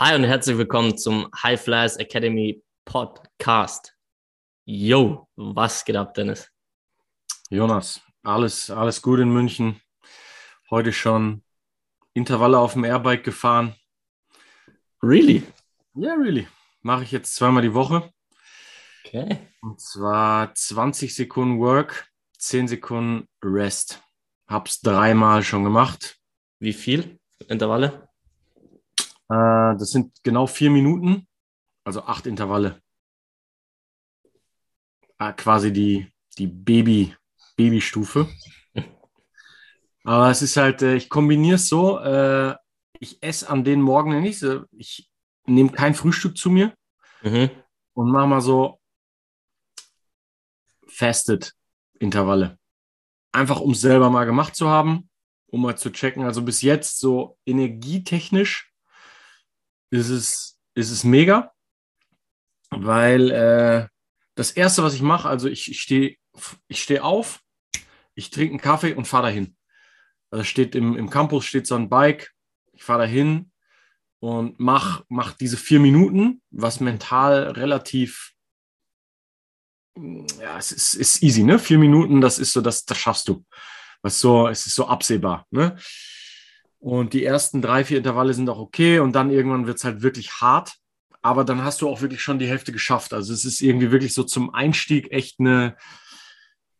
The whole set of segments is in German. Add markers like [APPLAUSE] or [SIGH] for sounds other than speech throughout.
Hi und herzlich willkommen zum High Flyers Academy Podcast. Yo, was geht ab, Dennis? Jonas, alles, alles gut in München. Heute schon Intervalle auf dem Airbike gefahren. Really? Ja, yeah, really. Mache ich jetzt zweimal die Woche. Okay. Und zwar 20 Sekunden Work, 10 Sekunden Rest. Hab's dreimal schon gemacht. Wie viel Intervalle? Äh, das sind genau vier Minuten, also acht Intervalle. Äh, quasi die, die Baby, Babystufe. [LAUGHS] Aber es ist halt, äh, ich kombiniere es so, äh, ich esse an den Morgen nicht, ich nehme kein Frühstück zu mir mhm. und mache mal so Fasted Intervalle. Einfach um es selber mal gemacht zu haben, um mal zu checken. Also bis jetzt so energietechnisch ist es, ist es mega, weil äh, das Erste, was ich mache, also ich, ich stehe ich steh auf, ich trinke einen Kaffee und fahre dahin. Also steht im, im Campus steht so ein Bike, ich fahre dahin und mach, mach diese vier Minuten, was mental relativ, ja, es ist, ist easy, ne? Vier Minuten, das ist so, das, das schaffst du. Was so, es ist so absehbar, ne? Und die ersten drei, vier Intervalle sind auch okay und dann irgendwann wird es halt wirklich hart. Aber dann hast du auch wirklich schon die Hälfte geschafft. Also es ist irgendwie wirklich so zum Einstieg echt eine,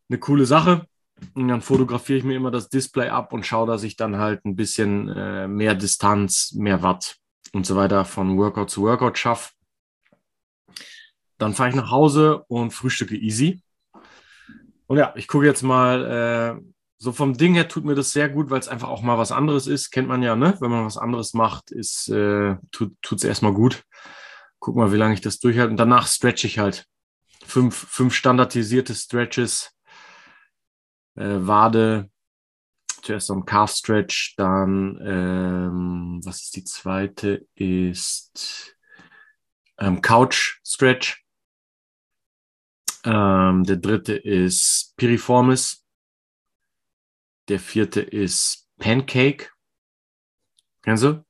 eine coole Sache. Und dann fotografiere ich mir immer das Display ab und schaue, dass ich dann halt ein bisschen äh, mehr Distanz, mehr Watt und so weiter von Workout zu Workout schaffe. Dann fahre ich nach Hause und frühstücke easy. Und ja, ich gucke jetzt mal, äh, so vom Ding her tut mir das sehr gut, weil es einfach auch mal was anderes ist. Kennt man ja, ne? Wenn man was anderes macht, ist, äh, tut es erstmal gut. Guck mal, wie lange ich das durchhalte. Und danach stretch ich halt. Fünf, fünf standardisierte Stretches. Äh, Wade, zuerst so ein Calf Stretch, dann, ähm, was ist die zweite? Ist ähm, Couch Stretch. Ähm, der dritte ist Piriformis. Der vierte ist Pancake. Kennst du?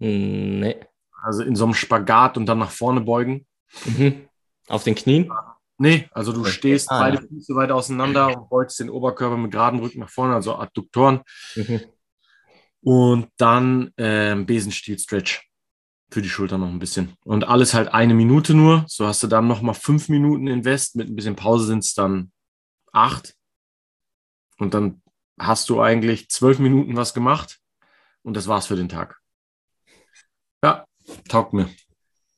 Hm, nee. Also in so einem Spagat und dann nach vorne beugen. Mhm. Auf den Knien? Nee, also du okay. stehst ah, beide ja. Füße weit auseinander und beugst den Oberkörper mit geradem Rücken nach vorne, also Adduktoren. Mhm. Und dann ähm, Besenstiel-Stretch für die Schulter noch ein bisschen. Und alles halt eine Minute nur. So hast du dann nochmal fünf Minuten Invest. Mit ein bisschen Pause sind es dann acht. Und dann hast du eigentlich zwölf Minuten was gemacht und das war's für den Tag. Ja, taugt mir.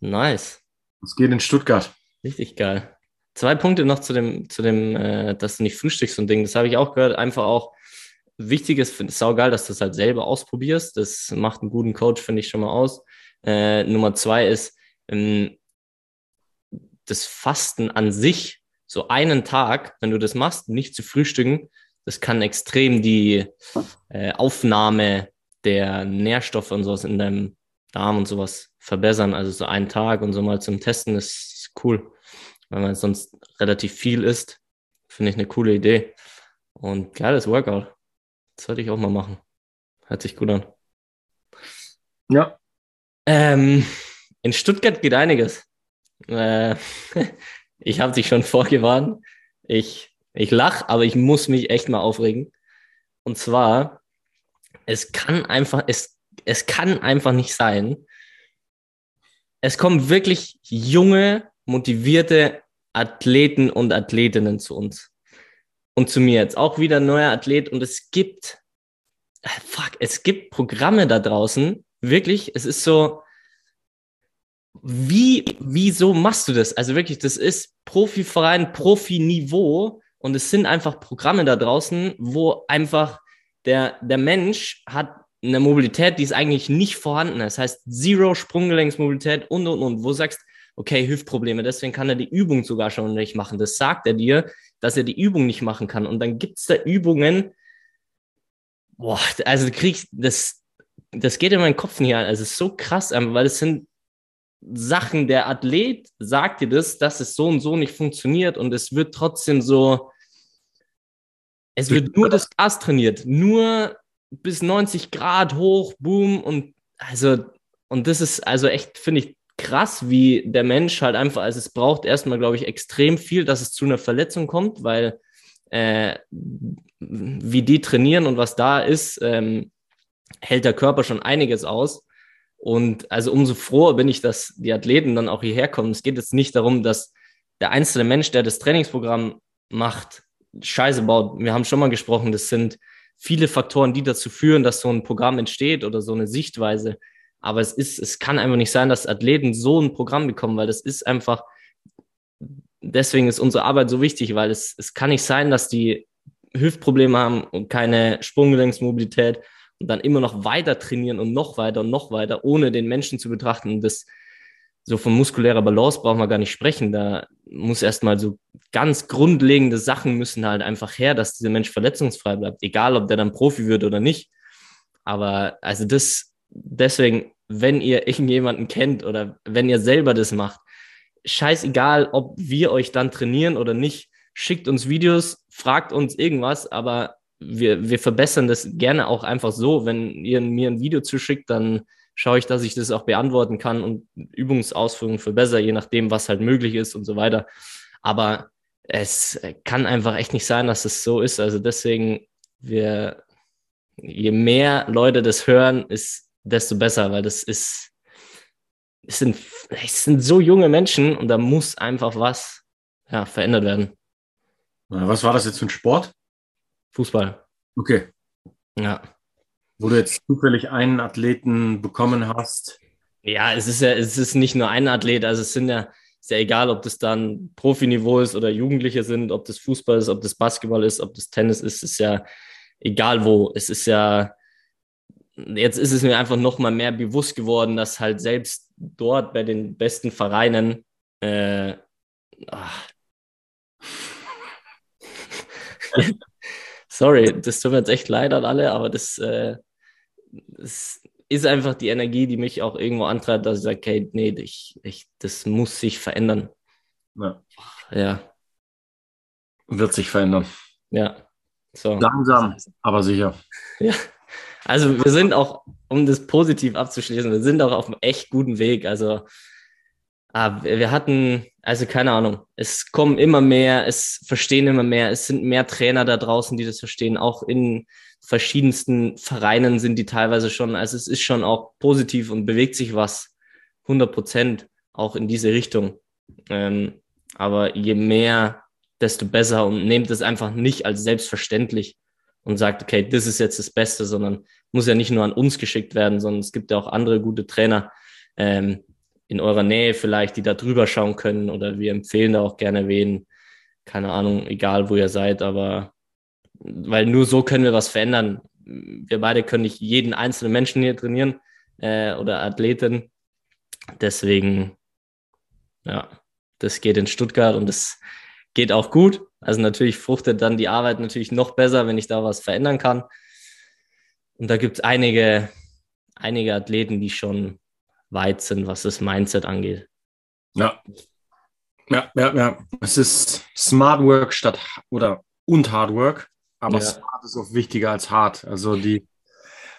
Nice. Es geht in Stuttgart. Richtig geil. Zwei Punkte noch zu dem, zu dem, äh, dass du nicht frühstückst und Ding. Das habe ich auch gehört. Einfach auch wichtig ist, finde ich saugeil, dass du es halt selber ausprobierst. Das macht einen guten Coach, finde ich schon mal aus. Äh, Nummer zwei ist, ähm, das Fasten an sich, so einen Tag, wenn du das machst, nicht zu frühstücken, das kann extrem die äh, Aufnahme der Nährstoffe und sowas in deinem Darm und sowas verbessern. Also so einen Tag und so mal zum Testen ist cool. Weil man sonst relativ viel isst, finde ich eine coole Idee. Und geiles Workout. Das sollte ich auch mal machen. Hört sich gut an. Ja. Ähm, in Stuttgart geht einiges. Äh, [LAUGHS] ich habe dich schon vorgewarnt. Ich ich lache, aber ich muss mich echt mal aufregen. Und zwar, es kann einfach, es, es kann einfach nicht sein. Es kommen wirklich junge, motivierte Athleten und Athletinnen zu uns. Und zu mir jetzt auch wieder ein neuer Athlet. Und es gibt, fuck, es gibt Programme da draußen. Wirklich, es ist so, wie, wieso machst du das? Also wirklich, das ist Profiverein, Profi-Niveau und es sind einfach Programme da draußen, wo einfach der, der Mensch hat eine Mobilität, die ist eigentlich nicht vorhanden. Das heißt, Zero Sprunggelenksmobilität und, und, und. Wo du sagst, okay, Hüftprobleme, deswegen kann er die Übung sogar schon nicht machen. Das sagt er dir, dass er die Übung nicht machen kann. Und dann gibt es da Übungen, boah, also du kriegst, das, das geht in meinen Kopf nicht an. Also es ist so krass, weil es sind Sachen, der Athlet sagt dir das, dass es so und so nicht funktioniert und es wird trotzdem so, es wird nur das Gas trainiert, nur bis 90 Grad hoch, boom und also und das ist also echt, finde ich, krass, wie der Mensch halt einfach, also es braucht erstmal, glaube ich, extrem viel, dass es zu einer Verletzung kommt, weil äh, wie die trainieren und was da ist, ähm, hält der Körper schon einiges aus. Und also umso froher bin ich, dass die Athleten dann auch hierher kommen. Es geht jetzt nicht darum, dass der einzelne Mensch, der das Trainingsprogramm macht, Scheiße baut. Wir haben schon mal gesprochen, das sind viele Faktoren, die dazu führen, dass so ein Programm entsteht oder so eine Sichtweise. Aber es ist, es kann einfach nicht sein, dass Athleten so ein Programm bekommen, weil das ist einfach, deswegen ist unsere Arbeit so wichtig, weil es, es kann nicht sein, dass die Hüftprobleme haben und keine Sprunggelenksmobilität dann immer noch weiter trainieren und noch weiter und noch weiter, ohne den Menschen zu betrachten. Und das, so von muskulärer Balance brauchen wir gar nicht sprechen. Da muss erstmal so ganz grundlegende Sachen müssen halt einfach her, dass dieser Mensch verletzungsfrei bleibt, egal ob der dann Profi wird oder nicht. Aber also das, deswegen, wenn ihr [LAUGHS] irgendjemanden kennt oder wenn ihr selber das macht, scheißegal, ob wir euch dann trainieren oder nicht, schickt uns Videos, fragt uns irgendwas, aber wir, wir verbessern das gerne auch einfach so. Wenn ihr mir ein Video zuschickt, dann schaue ich, dass ich das auch beantworten kann und Übungsausführungen verbessere, je nachdem, was halt möglich ist und so weiter. Aber es kann einfach echt nicht sein, dass es so ist. Also deswegen, wir, je mehr Leute das hören, ist desto besser, weil das ist, es sind, es sind so junge Menschen und da muss einfach was ja, verändert werden. Was war das jetzt für ein Sport? Fußball. Okay. Ja. Wo du jetzt zufällig einen Athleten bekommen hast. Ja, es ist ja, es ist nicht nur ein Athlet, also es sind ja, ist ja egal, ob das dann Profiniveau ist oder Jugendliche sind, ob das Fußball ist, ob das Basketball ist, ob das Tennis ist, ist ja egal wo. Es ist ja, jetzt ist es mir einfach noch mal mehr bewusst geworden, dass halt selbst dort bei den besten Vereinen äh, ach. [LAUGHS] [LAUGHS] Sorry, das tut mir jetzt echt leid an alle, aber das, äh, das ist einfach die Energie, die mich auch irgendwo antreibt, dass ich sage, okay, nee, ich, ich, das muss sich verändern. Ja. ja. Wird sich verändern. Ja. So. Langsam, aber sicher. Ja. Also wir sind auch, um das positiv abzuschließen, wir sind auch auf einem echt guten Weg. Also ah, wir hatten, also keine Ahnung, es kommen immer mehr, es verstehen immer mehr, es sind mehr Trainer da draußen, die das verstehen. Auch in verschiedensten Vereinen sind die teilweise schon, also es ist schon auch positiv und bewegt sich was, 100 Prozent auch in diese Richtung. Ähm, aber je mehr, desto besser. Und nehmt es einfach nicht als selbstverständlich und sagt, okay, das ist jetzt das Beste, sondern muss ja nicht nur an uns geschickt werden, sondern es gibt ja auch andere gute Trainer. Ähm, in eurer Nähe vielleicht, die da drüber schauen können oder wir empfehlen da auch gerne wen. Keine Ahnung, egal wo ihr seid, aber weil nur so können wir was verändern. Wir beide können nicht jeden einzelnen Menschen hier trainieren äh, oder Athleten. Deswegen, ja, das geht in Stuttgart und das geht auch gut. Also natürlich fruchtet dann die Arbeit natürlich noch besser, wenn ich da was verändern kann. Und da gibt es einige, einige Athleten, die schon weit sind, was das Mindset angeht. Ja. Ja, ja, ja. Es ist Smart Work statt oder und Hard Work, aber ja. Smart ist auch wichtiger als hart. Also die,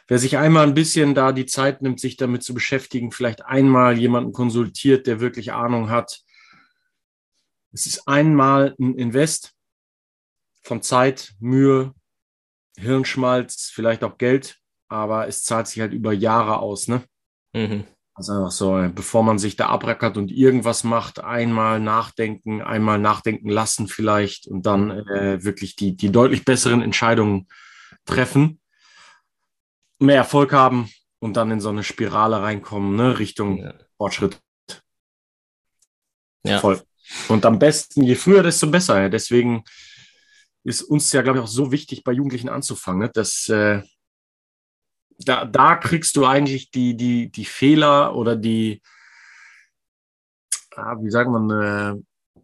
wer sich einmal ein bisschen da die Zeit nimmt, sich damit zu beschäftigen, vielleicht einmal jemanden konsultiert, der wirklich Ahnung hat, es ist einmal ein Invest von Zeit, Mühe, Hirnschmalz, vielleicht auch Geld, aber es zahlt sich halt über Jahre aus, ne? Mhm. Also einfach so, bevor man sich da abrackert und irgendwas macht, einmal nachdenken, einmal nachdenken lassen vielleicht und dann äh, wirklich die, die deutlich besseren Entscheidungen treffen, mehr Erfolg haben und dann in so eine Spirale reinkommen, ne, Richtung ja. Fortschritt. Ja. Voll. Und am besten, je früher, desto besser. Deswegen ist uns ja, glaube ich, auch so wichtig, bei Jugendlichen anzufangen, ne? dass äh, da, da kriegst du eigentlich die, die, die Fehler oder die, ah, wie sagt man, äh,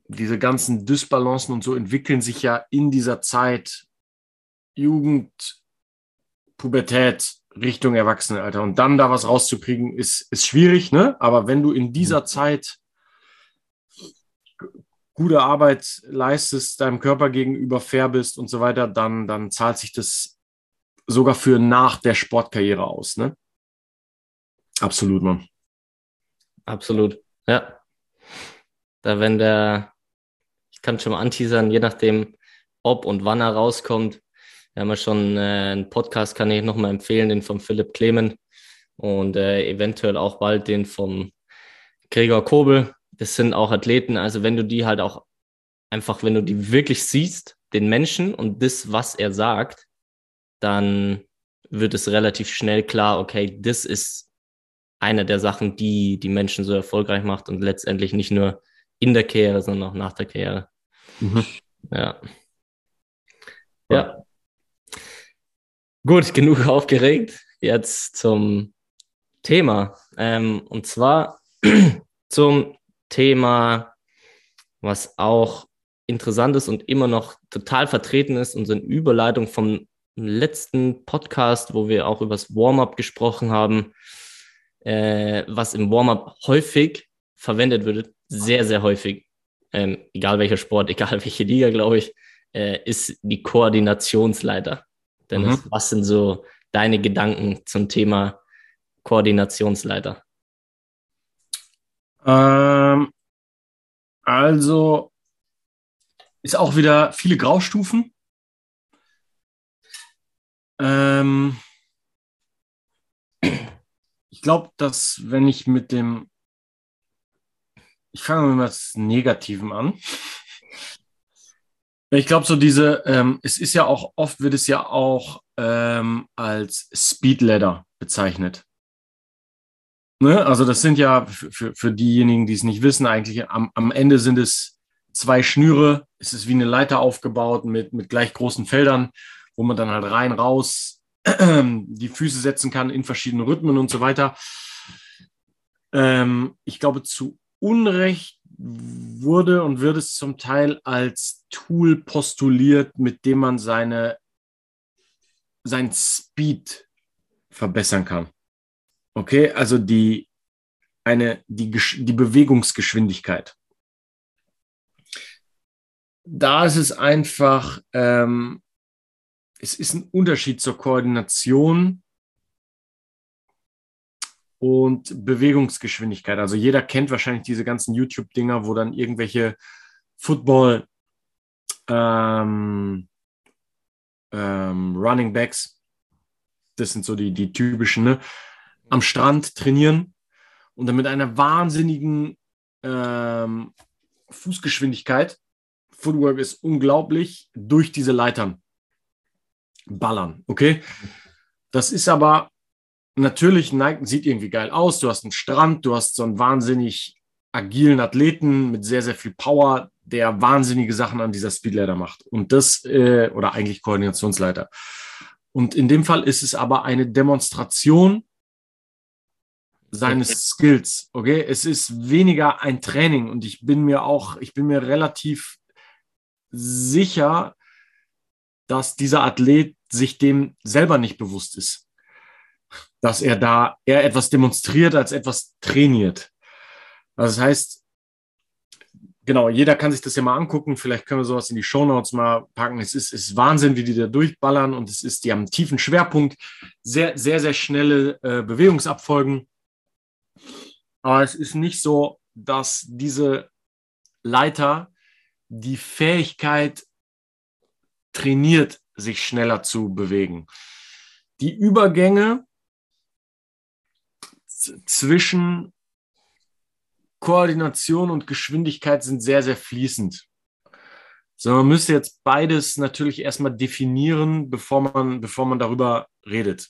diese ganzen Dysbalancen und so entwickeln sich ja in dieser Zeit Jugend, Pubertät, Richtung Erwachsenenalter. Und dann da was rauszukriegen, ist, ist schwierig, ne? Aber wenn du in dieser mhm. Zeit gute Arbeit leistest, deinem Körper gegenüber fair bist und so weiter, dann, dann zahlt sich das sogar für nach der Sportkarriere aus. Ne? Absolut, Mann. absolut. Ja. Da, wenn der, ich kann schon mal anteasern, je nachdem, ob und wann er rauskommt. Wir haben ja schon äh, einen Podcast, kann ich nochmal empfehlen, den von Philipp Klemen und äh, eventuell auch bald den vom Gregor Kobel. Das sind auch Athleten, also wenn du die halt auch einfach, wenn du die wirklich siehst, den Menschen und das, was er sagt, dann wird es relativ schnell klar, okay, das ist eine der Sachen, die die Menschen so erfolgreich macht und letztendlich nicht nur in der Karriere, sondern auch nach der Karriere. Mhm. Ja. Ja. Gut, genug [LAUGHS] aufgeregt. Jetzt zum Thema. Ähm, und zwar [CLEARS THROAT] zum Thema, was auch interessant ist und immer noch total vertreten ist und so eine Überleitung vom letzten Podcast, wo wir auch über das Warm-up gesprochen haben, äh, was im Warm-up häufig verwendet wird, sehr, sehr häufig, ähm, egal welcher Sport, [LAUGHS] egal welche Liga, glaube ich, äh, ist die Koordinationsleiter. Dennis, mhm. was sind so deine Gedanken zum Thema Koordinationsleiter? Ähm, also ist auch wieder viele Graustufen. Ähm, ich glaube, dass wenn ich mit dem, ich fange mit was Negativem an. Ich glaube, so diese, ähm, es ist ja auch, oft wird es ja auch ähm, als Speed Ladder bezeichnet. Ne? Also das sind ja für, für diejenigen, die es nicht wissen, eigentlich am, am Ende sind es zwei Schnüre. Es ist wie eine Leiter aufgebaut mit, mit gleich großen Feldern, wo man dann halt rein, raus [CLEARS THROAT] die Füße setzen kann in verschiedenen Rhythmen und so weiter. Ähm, ich glaube, zu Unrecht wurde und wird es zum Teil als Tool postuliert, mit dem man seine, sein Speed verbessern kann. Okay, also die, eine, die, die Bewegungsgeschwindigkeit. Da ist es einfach, ähm, es ist ein Unterschied zur Koordination und Bewegungsgeschwindigkeit. Also jeder kennt wahrscheinlich diese ganzen YouTube-Dinger, wo dann irgendwelche Football ähm, ähm, Running Backs, das sind so die, die typischen, ne, am Strand trainieren und dann mit einer wahnsinnigen ähm, Fußgeschwindigkeit, Footwork ist unglaublich, durch diese Leitern ballern. Okay? Das ist aber natürlich neigt, sieht irgendwie geil aus. Du hast einen Strand, du hast so einen wahnsinnig agilen Athleten mit sehr, sehr viel Power, der wahnsinnige Sachen an dieser Speedleiter macht. Und das, äh, oder eigentlich Koordinationsleiter. Und in dem Fall ist es aber eine Demonstration seines. Skills. Okay, es ist weniger ein Training und ich bin mir auch, ich bin mir relativ sicher, dass dieser Athlet sich dem selber nicht bewusst ist dass er da eher etwas demonstriert als etwas trainiert. Das heißt, genau, jeder kann sich das ja mal angucken. Vielleicht können wir sowas in die Shownotes mal packen. Es ist, ist Wahnsinn, wie die da durchballern und es ist, die haben einen tiefen Schwerpunkt, sehr, sehr, sehr schnelle äh, Bewegungsabfolgen. Aber es ist nicht so, dass diese Leiter die Fähigkeit trainiert, sich schneller zu bewegen. Die Übergänge zwischen Koordination und Geschwindigkeit sind sehr, sehr fließend. So, man müsste jetzt beides natürlich erstmal definieren, bevor man, bevor man darüber redet.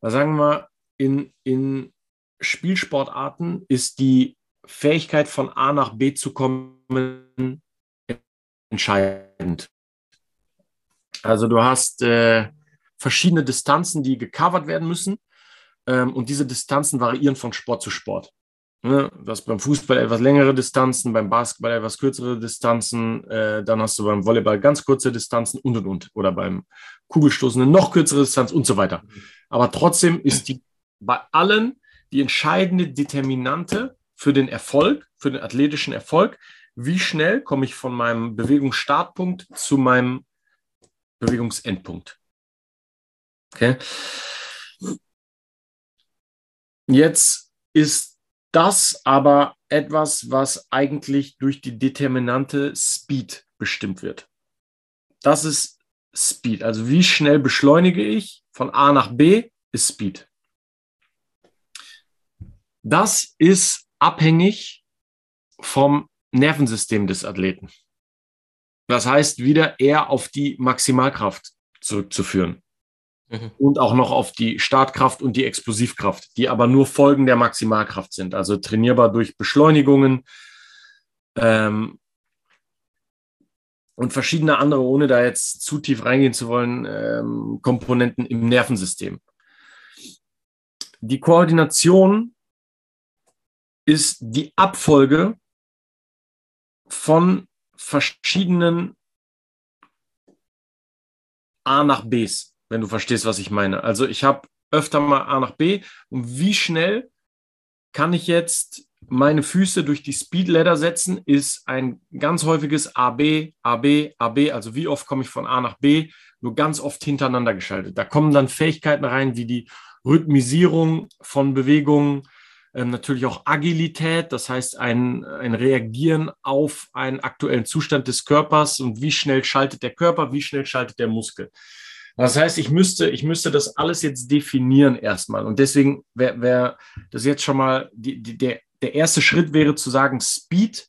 Da sagen wir, in, in Spielsportarten ist die Fähigkeit von A nach B zu kommen entscheidend. Also du hast äh, verschiedene Distanzen, die gecovert werden müssen. Ähm, und diese Distanzen variieren von Sport zu Sport. Ne? Du hast beim Fußball etwas längere Distanzen, beim Basketball etwas kürzere Distanzen, äh, dann hast du beim Volleyball ganz kurze Distanzen und und und. Oder beim Kugelstoßen eine noch kürzere Distanz und so weiter. Aber trotzdem ist die bei allen die entscheidende Determinante für den Erfolg, für den athletischen Erfolg, wie schnell komme ich von meinem Bewegungsstartpunkt zu meinem Bewegungsendpunkt. Okay. Jetzt ist das aber etwas, was eigentlich durch die Determinante Speed bestimmt wird. Das ist Speed. Also wie schnell beschleunige ich von A nach B ist Speed. Das ist abhängig vom Nervensystem des Athleten. Das heißt, wieder eher auf die Maximalkraft zurückzuführen. Mhm. Und auch noch auf die Startkraft und die Explosivkraft, die aber nur Folgen der Maximalkraft sind. Also trainierbar durch Beschleunigungen ähm, und verschiedene andere, ohne da jetzt zu tief reingehen zu wollen, ähm, Komponenten im Nervensystem. Die Koordination ist die Abfolge von verschiedenen A nach Bs, wenn du verstehst, was ich meine. Also ich habe öfter mal A nach B und wie schnell kann ich jetzt meine Füße durch die Speed Ladder setzen, ist ein ganz häufiges AB, AB, AB. Also wie oft komme ich von A nach B, nur ganz oft hintereinander geschaltet. Da kommen dann Fähigkeiten rein, wie die Rhythmisierung von Bewegungen, ähm, natürlich auch Agilität, das heißt ein, ein Reagieren auf einen aktuellen Zustand des Körpers und wie schnell schaltet der Körper, wie schnell schaltet der Muskel. Das heißt, ich müsste, ich müsste das alles jetzt definieren erstmal. Und deswegen wäre wär das jetzt schon mal, die, die, der, der erste Schritt wäre zu sagen, Speed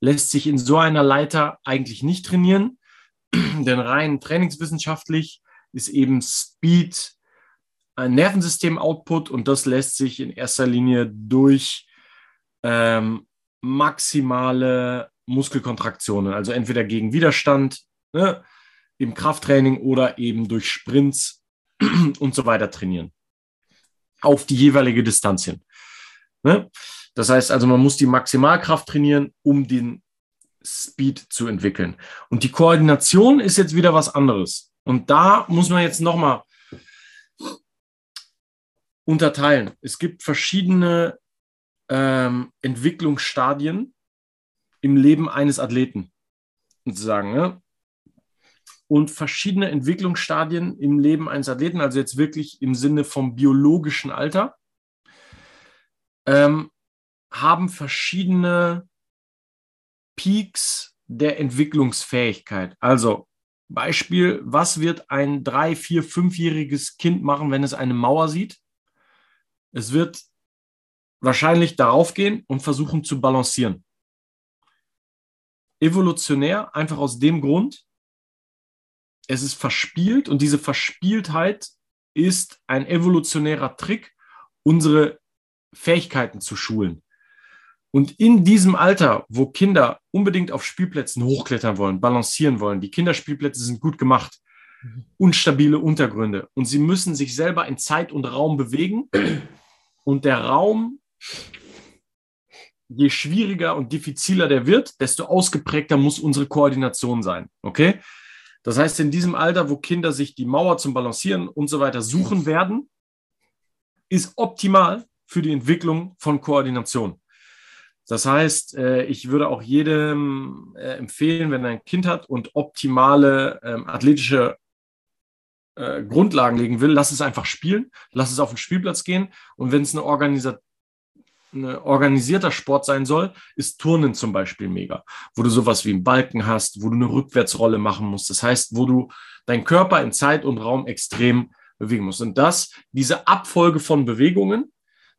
lässt sich in so einer Leiter eigentlich nicht trainieren, [CLEARS THROAT] denn rein trainingswissenschaftlich ist eben Speed ein Nervensystem-Output und das lässt sich in erster Linie durch ähm, maximale Muskelkontraktionen, also entweder gegen Widerstand ne, im Krafttraining oder eben durch Sprints [CLEARS THROAT] und so weiter trainieren. Auf die jeweilige Distanz hin. Ne? Das heißt also, man muss die Maximalkraft trainieren, um den Speed zu entwickeln. Und die Koordination ist jetzt wieder was anderes. Und da muss man jetzt nochmal unterteilen. Es gibt verschiedene ähm, Entwicklungsstadien im Leben eines Athleten, sozusagen. Ne? Und verschiedene Entwicklungsstadien im Leben eines Athleten, also jetzt wirklich im Sinne vom biologischen Alter, ähm, haben verschiedene Peaks der Entwicklungsfähigkeit. Also Beispiel, was wird ein drei, vier, fünfjähriges Kind machen, wenn es eine Mauer sieht? Es wird wahrscheinlich darauf gehen und versuchen zu balancieren. Evolutionär einfach aus dem Grund, es ist verspielt und diese Verspieltheit ist ein evolutionärer Trick, unsere Fähigkeiten zu schulen. Und in diesem Alter, wo Kinder unbedingt auf Spielplätzen hochklettern wollen, balancieren wollen, die Kinderspielplätze sind gut gemacht, mhm. unstabile Untergründe und sie müssen sich selber in Zeit und Raum bewegen und der Raum, je schwieriger und diffiziler der wird, desto ausgeprägter muss unsere Koordination sein. Okay? Das heißt, in diesem Alter, wo Kinder sich die Mauer zum Balancieren und so weiter suchen werden, ist optimal für die Entwicklung von Koordination. Das heißt, äh, ich würde auch jedem äh, empfehlen, wenn er ein Kind hat und optimale ähm, athletische äh, Grundlagen legen will, lass es einfach spielen, lass es auf den Spielplatz gehen. Und wenn es eine, Organisa eine organisierter Sport sein soll, ist Turnen zum Beispiel mega, wo du sowas wie einen Balken hast, wo du eine Rückwärtsrolle machen musst. Das heißt, wo du deinen Körper in Zeit und Raum extrem bewegen musst. Und das, diese Abfolge von Bewegungen,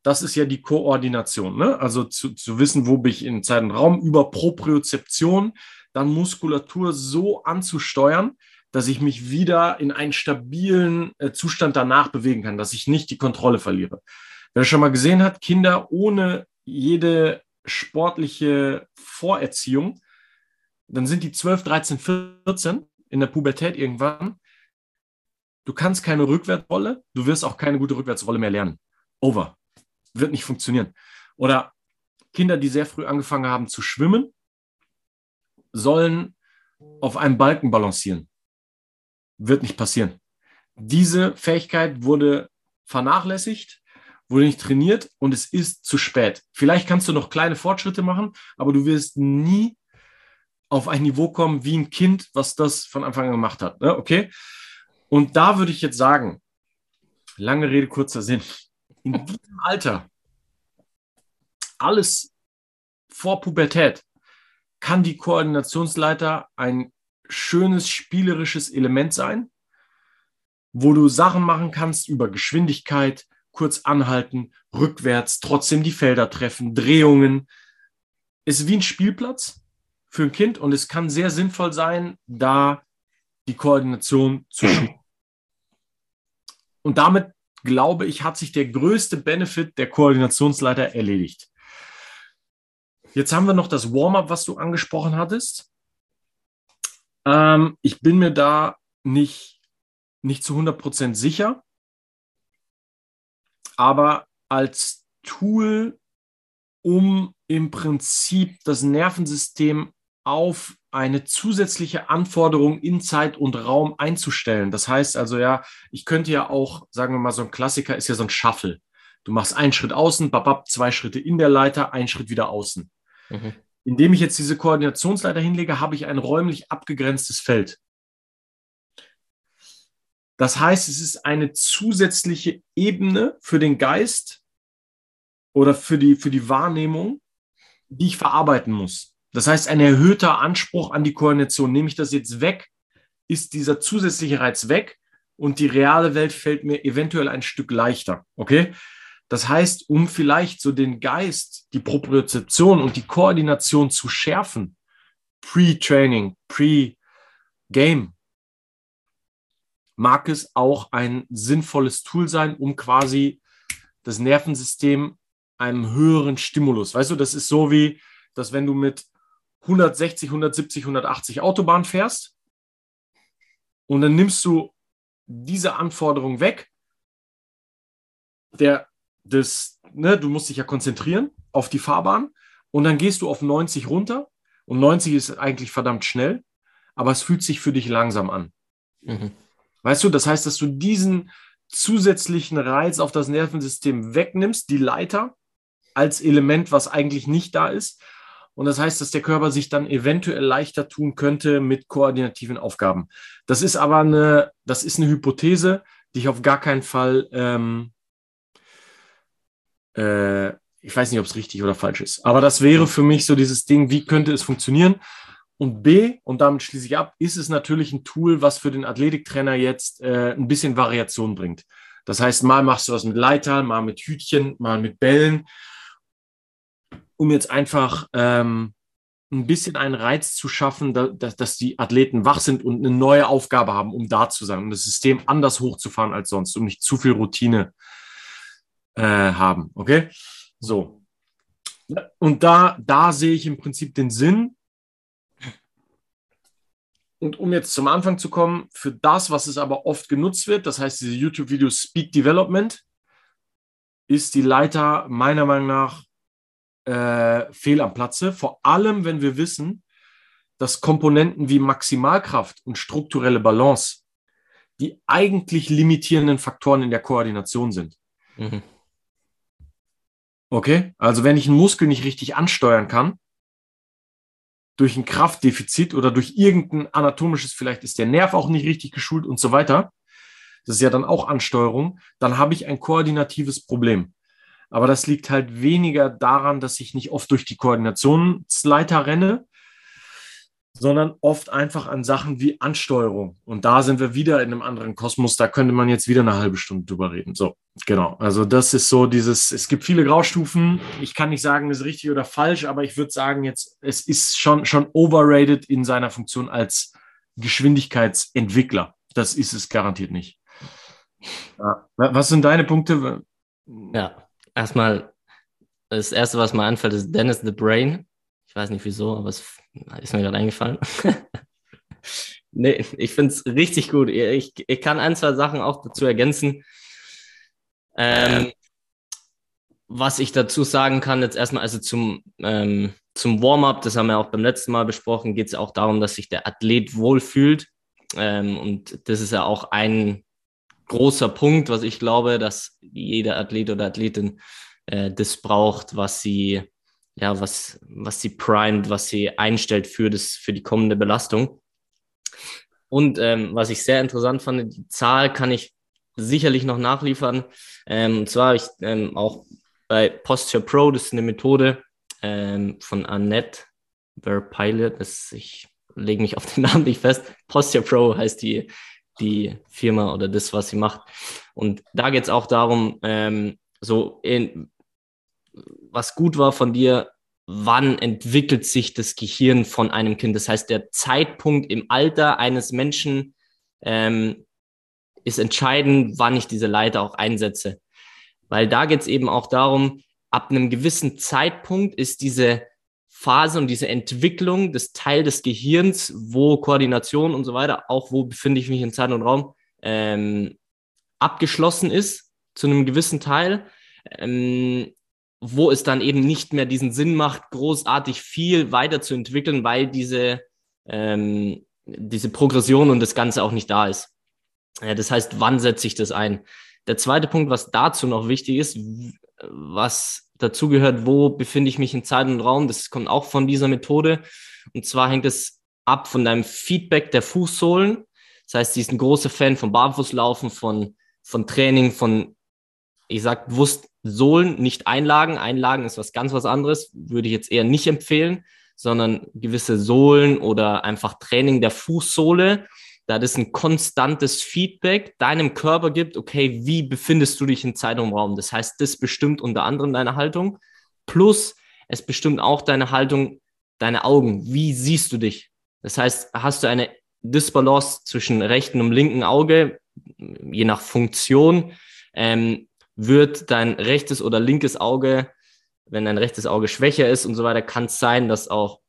das ist ja die Koordination. Ne? Also zu, zu wissen, wo bin ich in Zeit und Raum über Propriozeption, dann Muskulatur so anzusteuern, dass ich mich wieder in einen stabilen äh, Zustand danach bewegen kann, dass ich nicht die Kontrolle verliere. Wer schon mal gesehen hat, Kinder ohne jede sportliche Vorerziehung, dann sind die 12, 13, 14 in der Pubertät irgendwann. Du kannst keine Rückwärtsrolle, du wirst auch keine gute Rückwärtsrolle mehr lernen. Over. Wird nicht funktionieren. Oder Kinder, die sehr früh angefangen haben zu schwimmen, sollen auf einem Balken balancieren wird nicht passieren. Diese Fähigkeit wurde vernachlässigt, wurde nicht trainiert und es ist zu spät. Vielleicht kannst du noch kleine Fortschritte machen, aber du wirst nie auf ein Niveau kommen wie ein Kind, was das von Anfang an gemacht hat. Ne? Okay? Und da würde ich jetzt sagen, lange Rede, kurzer Sinn. In diesem Alter alles vor Pubertät, kann die Koordinationsleiter ein schönes spielerisches Element sein, wo du Sachen machen kannst über Geschwindigkeit, kurz anhalten, rückwärts, trotzdem die Felder treffen, Drehungen. Ist wie ein Spielplatz für ein Kind und es kann sehr sinnvoll sein, da die Koordination zu schulen. Und damit, glaube ich, hat sich der größte Benefit der Koordinationsleiter erledigt. Jetzt haben wir noch das Warm-up, was du angesprochen hattest. Ähm, ich bin mir da nicht, nicht zu 100% sicher, aber als Tool, um im Prinzip das Nervensystem auf eine zusätzliche Anforderung in Zeit und Raum einzustellen. Das heißt also ja, ich könnte ja auch, sagen wir mal, so ein Klassiker ist ja so ein Shuffle. Du machst einen Schritt außen, babab, zwei Schritte in der Leiter, einen Schritt wieder außen. Mhm. Indem ich jetzt diese Koordinationsleiter hinlege, habe ich ein räumlich abgegrenztes Feld. Das heißt, es ist eine zusätzliche Ebene für den Geist oder für die, für die Wahrnehmung, die ich verarbeiten muss. Das heißt, ein erhöhter Anspruch an die Koordination. Nehme ich das jetzt weg, ist dieser zusätzliche Reiz weg und die reale Welt fällt mir eventuell ein Stück leichter. Okay? Das heißt, um vielleicht so den Geist, die Propriozeption und die Koordination zu schärfen, Pre-Training, Pre-Game, mag es auch ein sinnvolles Tool sein, um quasi das Nervensystem einem höheren Stimulus. Weißt du, das ist so wie, dass wenn du mit 160, 170, 180 Autobahn fährst und dann nimmst du diese Anforderung weg, der das, ne, du musst dich ja konzentrieren auf die Fahrbahn und dann gehst du auf 90 runter und 90 ist eigentlich verdammt schnell, aber es fühlt sich für dich langsam an. Mhm. Weißt du, das heißt, dass du diesen zusätzlichen Reiz auf das Nervensystem wegnimmst, die Leiter als Element, was eigentlich nicht da ist. Und das heißt, dass der Körper sich dann eventuell leichter tun könnte mit koordinativen Aufgaben. Das ist aber eine, das ist eine Hypothese, die ich auf gar keinen Fall ähm, äh, ich weiß nicht, ob es richtig oder falsch ist. Aber das wäre für mich so dieses Ding, wie könnte es funktionieren? Und B, und damit schließe ich ab, ist es natürlich ein Tool, was für den Athletiktrainer jetzt äh, ein bisschen Variation bringt. Das heißt, mal machst du was mit Leitern, mal mit Hütchen, mal mit Bällen, um jetzt einfach ähm, ein bisschen einen Reiz zu schaffen, da, dass, dass die Athleten wach sind und eine neue Aufgabe haben, um da zu sein, um das System anders hochzufahren als sonst, um nicht zu viel Routine äh, haben. Okay? So. Und da, da sehe ich im Prinzip den Sinn. Und um jetzt zum Anfang zu kommen, für das, was es aber oft genutzt wird, das heißt, diese YouTube-Videos Speed Development, ist die Leiter meiner Meinung nach äh, fehl am Platze. Vor allem, wenn wir wissen, dass Komponenten wie Maximalkraft und strukturelle Balance die eigentlich limitierenden Faktoren in der Koordination sind. Mhm. Okay, also wenn ich einen Muskel nicht richtig ansteuern kann, durch ein Kraftdefizit oder durch irgendein anatomisches, vielleicht ist der Nerv auch nicht richtig geschult und so weiter, das ist ja dann auch Ansteuerung, dann habe ich ein koordinatives Problem. Aber das liegt halt weniger daran, dass ich nicht oft durch die Koordinationsleiter renne, sondern oft einfach an Sachen wie Ansteuerung. Und da sind wir wieder in einem anderen Kosmos. Da könnte man jetzt wieder eine halbe Stunde drüber reden. So, genau. Also das ist so dieses, es gibt viele Graustufen. Ich kann nicht sagen, es ist richtig oder falsch, aber ich würde sagen jetzt, es ist schon, schon overrated in seiner Funktion als Geschwindigkeitsentwickler. Das ist es garantiert nicht. Was sind deine Punkte? Ja, erstmal das erste, was mir anfällt, ist Dennis the Brain. Ich weiß nicht wieso, aber es ist mir gerade eingefallen. [LAUGHS] nee, ich finde es richtig gut. Ich, ich kann ein, zwei Sachen auch dazu ergänzen. Ähm, was ich dazu sagen kann, jetzt erstmal, also zum, ähm, zum Warm-up, das haben wir auch beim letzten Mal besprochen, geht es auch darum, dass sich der Athlet wohlfühlt. Ähm, und das ist ja auch ein großer Punkt, was ich glaube, dass jeder Athlet oder Athletin äh, das braucht, was sie ja, was, was sie primet, was sie einstellt für, das, für die kommende Belastung. Und ähm, was ich sehr interessant fand, die Zahl kann ich sicherlich noch nachliefern. Ähm, und zwar habe ich ähm, auch bei Posture Pro, das ist eine Methode ähm, von Annette Verpilot. Ich lege mich auf den [LAUGHS] Namen nicht fest. Posture Pro heißt die, die Firma oder das, was sie macht. Und da geht es auch darum, ähm, so in, was gut war von dir, wann entwickelt sich das Gehirn von einem Kind? Das heißt, der Zeitpunkt im Alter eines Menschen ähm, ist entscheidend, wann ich diese Leiter auch einsetze. Weil da geht es eben auch darum, ab einem gewissen Zeitpunkt ist diese Phase und diese Entwicklung des Teil des Gehirns, wo Koordination und so weiter, auch wo befinde ich mich in Zeit und Raum, ähm, abgeschlossen ist zu einem gewissen Teil, ähm, wo es dann eben nicht mehr diesen Sinn macht, großartig viel weiterzuentwickeln, weil diese, ähm, diese Progression und das Ganze auch nicht da ist. Ja, das heißt, wann setze ich das ein? Der zweite Punkt, was dazu noch wichtig ist, was dazu gehört, wo befinde ich mich in Zeit und Raum, das kommt auch von dieser Methode. Und zwar hängt es ab von deinem Feedback der Fußsohlen. Das heißt, sie ist ein großer Fan von Barfußlaufen, von, von Training, von, ich sag bewusst Sohlen, nicht Einlagen. Einlagen ist was ganz was anderes, würde ich jetzt eher nicht empfehlen, sondern gewisse Sohlen oder einfach Training der Fußsohle da das ein konstantes Feedback deinem Körper gibt, okay, wie befindest du dich in Zeit und Raum? Das heißt, das bestimmt unter anderem deine Haltung. Plus, es bestimmt auch deine Haltung, deine Augen. Wie siehst du dich? Das heißt, hast du eine Disbalance zwischen rechten und linken Auge, je nach Funktion, ähm, wird dein rechtes oder linkes Auge, wenn dein rechtes Auge schwächer ist und so weiter, kann es sein, dass auch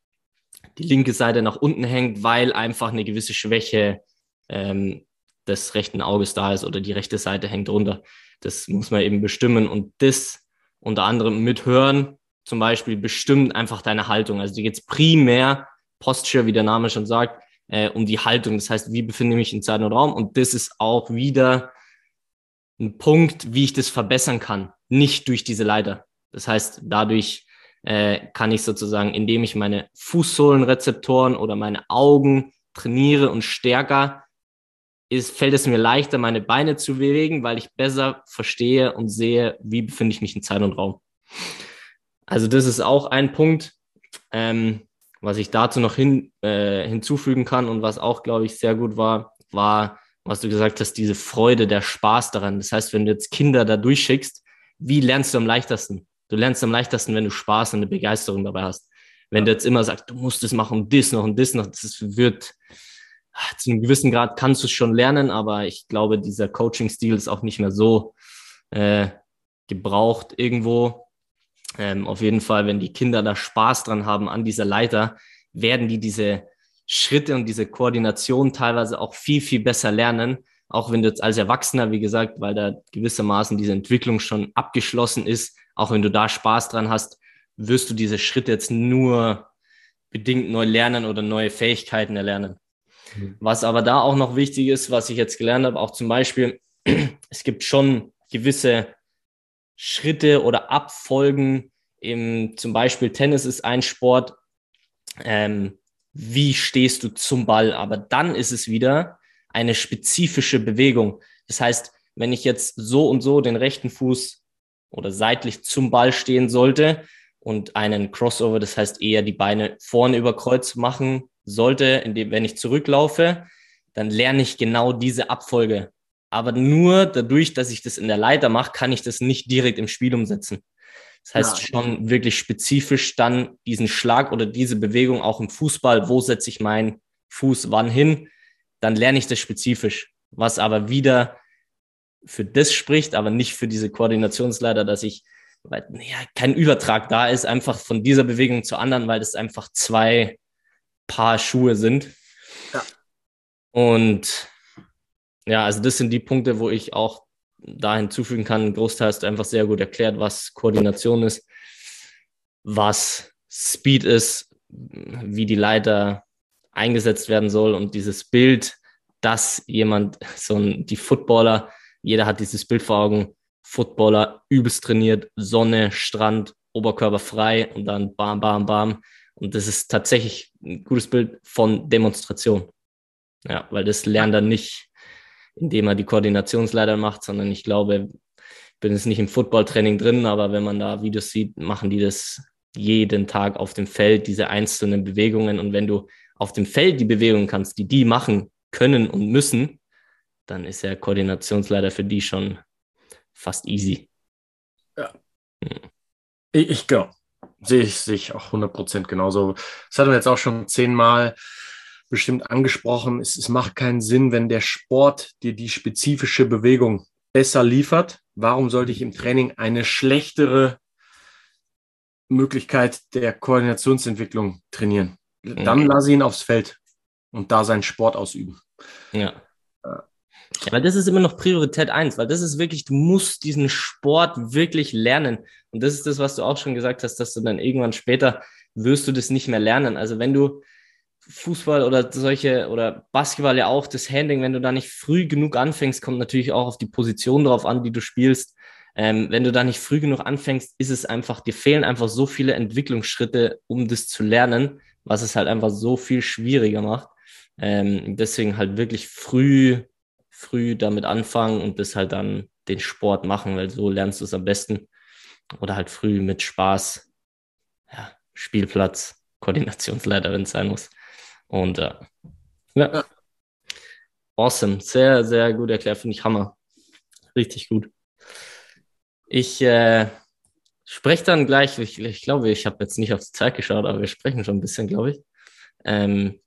die linke Seite nach unten hängt, weil einfach eine gewisse Schwäche ähm, des rechten Auges da ist oder die rechte Seite hängt runter. Das muss man eben bestimmen und das unter anderem mit Hören zum Beispiel bestimmt einfach deine Haltung. Also die geht primär Posture, wie der Name schon sagt, äh, um die Haltung. Das heißt, wie befinde ich mich in Zeit und Raum? Und das ist auch wieder ein Punkt, wie ich das verbessern kann, nicht durch diese Leiter. Das heißt, dadurch äh, kann ich sozusagen, indem ich meine Fußsohlenrezeptoren oder meine Augen trainiere und stärker, ist, fällt es mir leichter, meine Beine zu bewegen, weil ich besser verstehe und sehe, wie befinde ich mich in Zeit und Raum. Also das ist auch ein Punkt, ähm, was ich dazu noch hin, äh, hinzufügen kann und was auch, glaube ich, sehr gut war, war, was du gesagt hast, diese Freude, der Spaß daran. Das heißt, wenn du jetzt Kinder da durchschickst, wie lernst du am leichtesten? Du lernst am leichtesten, wenn du Spaß und eine Begeisterung dabei hast. Wenn du jetzt immer sagst, du musst das machen und das noch und das noch, das wird, zu einem gewissen Grad kannst du es schon lernen, aber ich glaube, dieser Coaching-Stil ist auch nicht mehr so äh, gebraucht irgendwo. Ähm, auf jeden Fall, wenn die Kinder da Spaß dran haben an dieser Leiter, werden die diese Schritte und diese Koordination teilweise auch viel, viel besser lernen. Auch wenn du jetzt als Erwachsener, wie gesagt, weil da gewissermaßen diese Entwicklung schon abgeschlossen ist, auch wenn du da Spaß dran hast, wirst du diese Schritte jetzt nur bedingt neu lernen oder neue Fähigkeiten erlernen. Mhm. Was aber da auch noch wichtig ist, was ich jetzt gelernt habe, auch zum Beispiel, [CLEARS THROAT] es gibt schon gewisse Schritte oder Abfolgen. Im, zum Beispiel Tennis ist ein Sport. Ähm, wie stehst du zum Ball? Aber dann ist es wieder eine spezifische Bewegung. Das heißt, wenn ich jetzt so und so den rechten Fuß oder seitlich zum Ball stehen sollte und einen Crossover, das heißt eher die Beine vorne über Kreuz machen sollte, indem, wenn ich zurücklaufe, dann lerne ich genau diese Abfolge. Aber nur dadurch, dass ich das in der Leiter mache, kann ich das nicht direkt im Spiel umsetzen. Das heißt ja. schon wirklich spezifisch dann diesen Schlag oder diese Bewegung auch im Fußball, wo setze ich meinen Fuß wann hin, dann lerne ich das spezifisch. Was aber wieder für das spricht, aber nicht für diese Koordinationsleiter, dass ich, weil ja, kein Übertrag da ist, einfach von dieser Bewegung zur anderen, weil das einfach zwei Paar Schuhe sind. Ja. Und ja, also das sind die Punkte, wo ich auch da hinzufügen kann. Großteil du einfach sehr gut erklärt, was Koordination ist, was Speed ist, wie die Leiter eingesetzt werden soll und dieses Bild, dass jemand, [LAUGHS] so ein, die Footballer, jeder hat dieses Bild vor Augen, Footballer übelst trainiert, Sonne, Strand, Oberkörper frei und dann bam, bam, bam. Und das ist tatsächlich ein gutes Bild von Demonstration. Ja, weil das lernt er nicht, indem er die Koordinationsleiter macht, sondern ich glaube, bin jetzt nicht im Footballtraining drin, aber wenn man da Videos sieht, machen die das jeden Tag auf dem Feld, diese einzelnen Bewegungen. Und wenn du auf dem Feld die Bewegungen kannst, die die machen können und müssen, dann ist ja Koordinationsleiter für die schon fast easy. Ja. Hm. Ich, ich glaube, sehe ich, sehe ich auch 100% genauso. Das hatten wir jetzt auch schon zehnmal bestimmt angesprochen. Es, es macht keinen Sinn, wenn der Sport dir die spezifische Bewegung besser liefert. Warum sollte ich im Training eine schlechtere Möglichkeit der Koordinationsentwicklung trainieren? Dann lasse ihn aufs Feld und da seinen Sport ausüben. Ja. Aber das ist immer noch Priorität eins, weil das ist wirklich, du musst diesen Sport wirklich lernen. Und das ist das, was du auch schon gesagt hast, dass du dann irgendwann später wirst du das nicht mehr lernen. Also wenn du Fußball oder solche oder Basketball ja auch das Handling, wenn du da nicht früh genug anfängst, kommt natürlich auch auf die Position drauf an, die du spielst. Ähm, wenn du da nicht früh genug anfängst, ist es einfach, dir fehlen einfach so viele Entwicklungsschritte, um das zu lernen, was es halt einfach so viel schwieriger macht. Ähm, deswegen halt wirklich früh, früh damit anfangen und das halt dann den Sport machen, weil so lernst du es am besten. Oder halt früh mit Spaß, ja, Spielplatz, Koordinationsleiter, wenn es sein muss. Und äh, ja. Awesome. Sehr, sehr gut erklärt. Finde ich Hammer. Richtig gut. Ich äh, spreche dann gleich, ich, ich glaube, ich habe jetzt nicht auf die Zeit geschaut, aber wir sprechen schon ein bisschen, glaube ich. Ähm,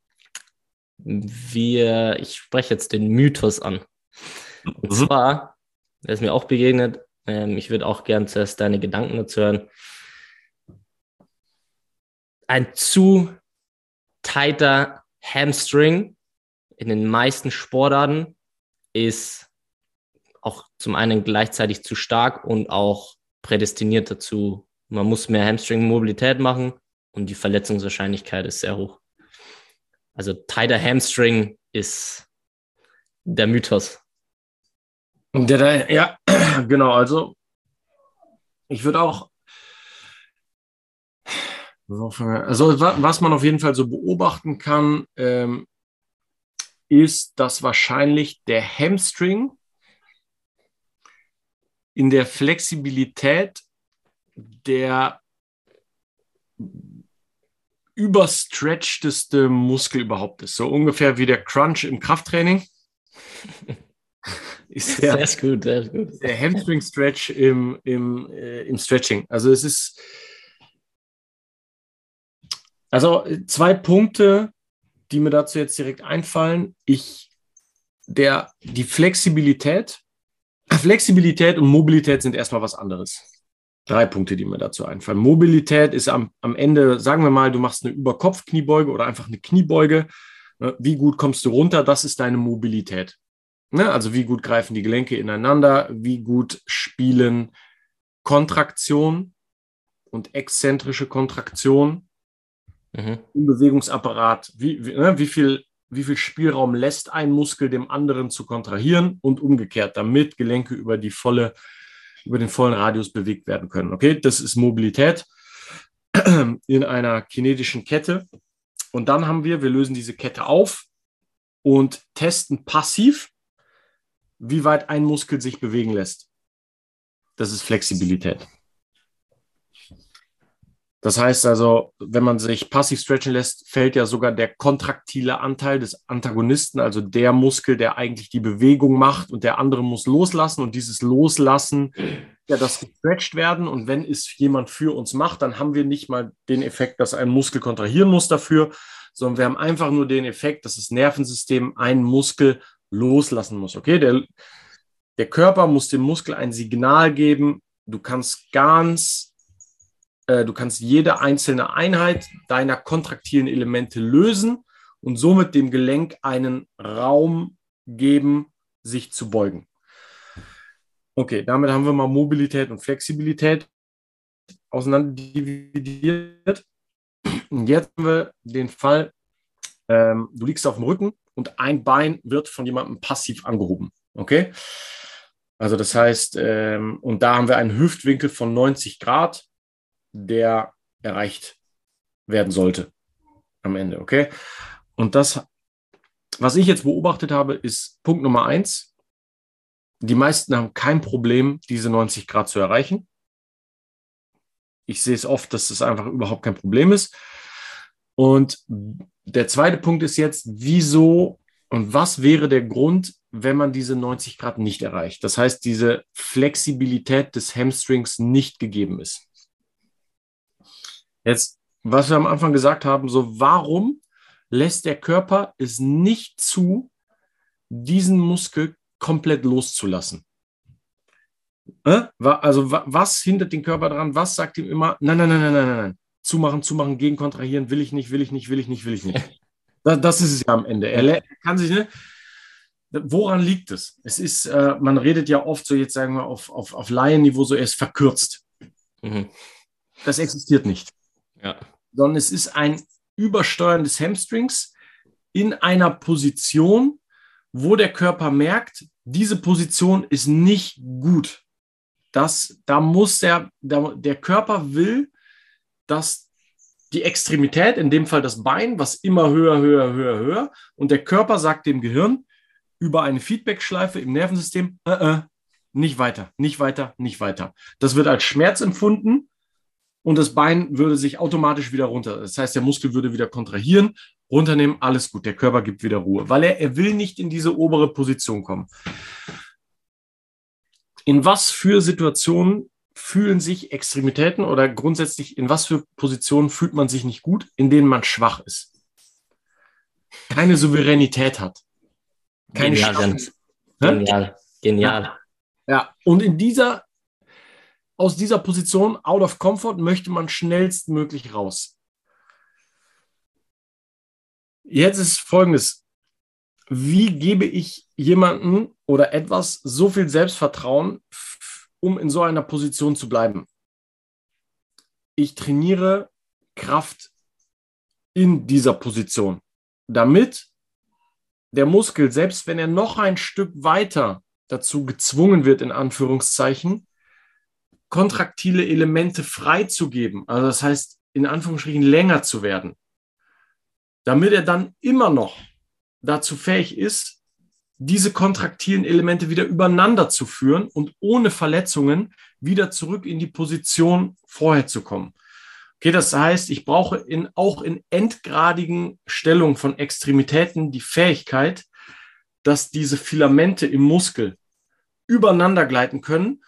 wir, ich spreche jetzt den Mythos an. Und mhm. zwar, der ist mir auch begegnet, ähm, ich würde auch gern zuerst deine Gedanken dazu hören. Ein zu tighter Hamstring in den meisten Sportarten ist auch zum einen gleichzeitig zu stark und auch prädestiniert dazu. Man muss mehr Hamstring-Mobilität machen und die Verletzungswahrscheinlichkeit ist sehr hoch. Also tighter Hamstring ist der Mythos. Ja, [CLEARS THROAT] genau. Also ich würde auch also was man auf jeden Fall so beobachten kann, ähm, ist, dass wahrscheinlich der Hamstring in der Flexibilität der überstretchteste Muskel überhaupt ist. So ungefähr wie der Crunch im Krafttraining. [LAUGHS] ist der, sehr gut, sehr gut. der Hamstring Stretch im, im, äh, im Stretching. Also es ist also zwei Punkte, die mir dazu jetzt direkt einfallen. Ich, der, die Flexibilität, Flexibilität und Mobilität sind erstmal was anderes. Drei Punkte, die mir dazu einfallen. Mobilität ist am, am Ende, sagen wir mal, du machst eine Überkopf-Kniebeuge oder einfach eine Kniebeuge. Ne, wie gut kommst du runter? Das ist deine Mobilität. Ne, also wie gut greifen die Gelenke ineinander? Wie gut spielen Kontraktion und exzentrische Kontraktion mhm. im Bewegungsapparat, wie, wie, ne, wie, viel, wie viel Spielraum lässt ein Muskel dem anderen zu kontrahieren und umgekehrt, damit Gelenke über die volle, über den vollen Radius bewegt werden können. Okay, das ist Mobilität [CLEARS THROAT] in einer kinetischen Kette. Und dann haben wir, wir lösen diese Kette auf und testen passiv, wie weit ein Muskel sich bewegen lässt. Das ist Flexibilität. Das heißt also, wenn man sich passiv stretchen lässt, fällt ja sogar der kontraktile Anteil des Antagonisten, also der Muskel, der eigentlich die Bewegung macht und der andere muss loslassen und dieses Loslassen, [CLEARS THROAT] ja, das gestretcht werden und wenn es jemand für uns macht, dann haben wir nicht mal den Effekt, dass ein Muskel kontrahieren muss dafür, sondern wir haben einfach nur den Effekt, dass das Nervensystem einen Muskel loslassen muss. Okay, der, der Körper muss dem Muskel ein Signal geben, du kannst ganz du kannst jede einzelne Einheit deiner kontraktilen Elemente lösen und somit dem Gelenk einen Raum geben, sich zu beugen. Okay, damit haben wir mal Mobilität und Flexibilität auseinanderdividiert. Und jetzt haben wir den Fall, ähm, du liegst auf dem Rücken und ein Bein wird von jemandem passiv angehoben. Okay? Also das heißt, ähm, und da haben wir einen Hüftwinkel von 90 Grad der erreicht werden sollte am Ende, okay? Und das, was ich jetzt beobachtet habe, ist Punkt Nummer eins. die meisten haben kein Problem, diese 90 Grad zu erreichen. Ich sehe es oft, dass das einfach überhaupt kein Problem ist. Und der zweite Punkt ist jetzt, wieso und was wäre der Grund, wenn man diese 90 Grad nicht erreicht? Das heißt, diese Flexibilität des Hamstrings nicht gegeben ist. Jetzt, was wir am Anfang gesagt haben, so warum lässt der Körper es nicht zu, diesen Muskel komplett loszulassen? Äh? Also was hindert den Körper daran? Was sagt ihm immer, nein, nein, nein, nein, nein, nein, zumachen, zumachen, gegenkontrahieren, will ich nicht, will ich nicht, will ich nicht, will ich nicht. [LAUGHS] Das, das ist es ja am Ende. Er kann sich, ne? Woran liegt es? Es ist, äh, man redet ja oft so, jetzt sagen wir auf, auf, auf Laienniveau, so er ist verkürzt. Mhm. Das existiert nicht. Ja. Sondern es ist ein Übersteuern des Hamstrings in einer Position, wo der Körper merkt, diese Position ist nicht gut. Das, da muss der, der, der Körper will, dass die Extremität, in dem Fall das Bein, was immer höher, höher, höher, höher, und der Körper sagt dem Gehirn über eine Feedbackschleife im Nervensystem, äh, äh, nicht weiter, nicht weiter, nicht weiter. Das wird als Schmerz empfunden und das Bein würde sich automatisch wieder runter. Das heißt, der Muskel würde wieder kontrahieren, runternehmen, alles gut, der Körper gibt wieder Ruhe, weil er, er will nicht in diese obere Position kommen. In was für Situationen fühlen sich Extremitäten oder grundsätzlich in was für Positionen fühlt man sich nicht gut, in denen man schwach ist? Keine Souveränität hat. Keine Genial, Genial. Genial. Ja. ja, und in dieser, aus dieser Position, out of comfort, möchte man schnellstmöglich raus. Jetzt ist folgendes. Wie gebe ich jemanden oder etwas so viel Selbstvertrauen, um in so einer Position zu bleiben. Ich trainiere Kraft in dieser Position, damit der Muskel, selbst wenn er noch ein Stück weiter dazu gezwungen wird, in Anführungszeichen, kontraktile Elemente freizugeben, also das heißt, in Anführungsstrichen länger zu werden, damit er dann immer noch dazu fähig ist, diese kontraktilen Elemente wieder übereinander zu führen und ohne Verletzungen wieder zurück in die Position vorher zu kommen. Okay, das heißt, ich brauche in, auch in endgradigen Stellungen von Extremitäten die Fähigkeit, dass diese Filamente im Muskel übereinander gleiten können,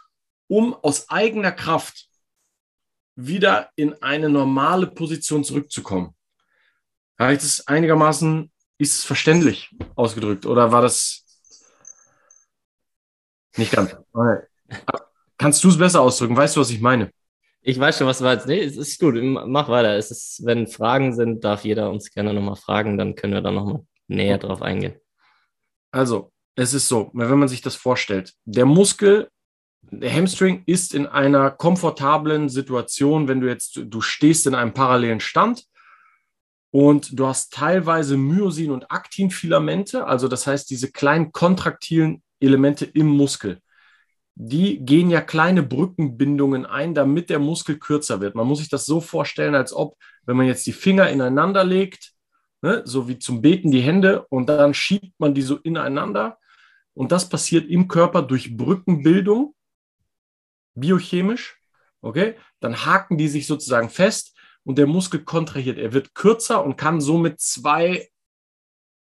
um aus eigener Kraft wieder in eine normale Position zurückzukommen. Habe ich das einigermaßen, ist es verständlich ausgedrückt oder war das nicht ganz. Kannst du es besser ausdrücken? Weißt du, was ich meine? Ich weiß schon, was du meinst. Nee, es ist gut. Mach weiter. Es ist, wenn Fragen sind, darf jeder uns gerne nochmal fragen. Dann können wir da nochmal näher drauf eingehen. Also, es ist so, wenn man sich das vorstellt, der Muskel, der Hamstring ist in einer komfortablen Situation, wenn du jetzt, du stehst in einem parallelen Stand und du hast teilweise Myosin- und Aktinfilamente, also das heißt diese kleinen kontraktilen Elemente im Muskel. Die gehen ja kleine Brückenbindungen ein, damit der Muskel kürzer wird. Man muss sich das so vorstellen, als ob, wenn man jetzt die Finger ineinander legt, ne, so wie zum Beten die Hände, und dann schiebt man die so ineinander. Und das passiert im Körper durch Brückenbildung, biochemisch. Okay, dann haken die sich sozusagen fest und der Muskel kontrahiert. Er wird kürzer und kann somit zwei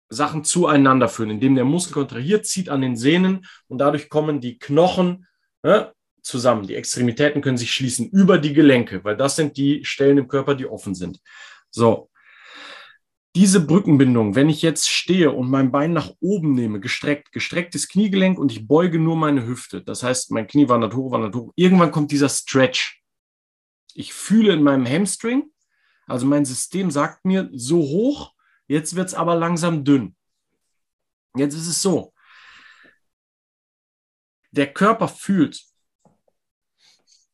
Sachen zueinander führen, indem der Muskel kontrahiert, zieht an den Sehnen und dadurch kommen die Knochen ne, zusammen. Die Extremitäten können sich schließen über die Gelenke, weil das sind die Stellen im Körper, die offen sind. So. Diese Brückenbindung, wenn ich jetzt stehe und mein Bein nach oben nehme, gestreckt, gestrecktes Kniegelenk und ich beuge nur meine Hüfte, das heißt, mein Knie wandert hoch, wandert hoch, irgendwann kommt dieser Stretch. Ich fühle in meinem Hamstring, also mein System sagt mir so hoch, Jetzt wird es aber langsam dünn. Jetzt ist es so. Der Körper fühlt,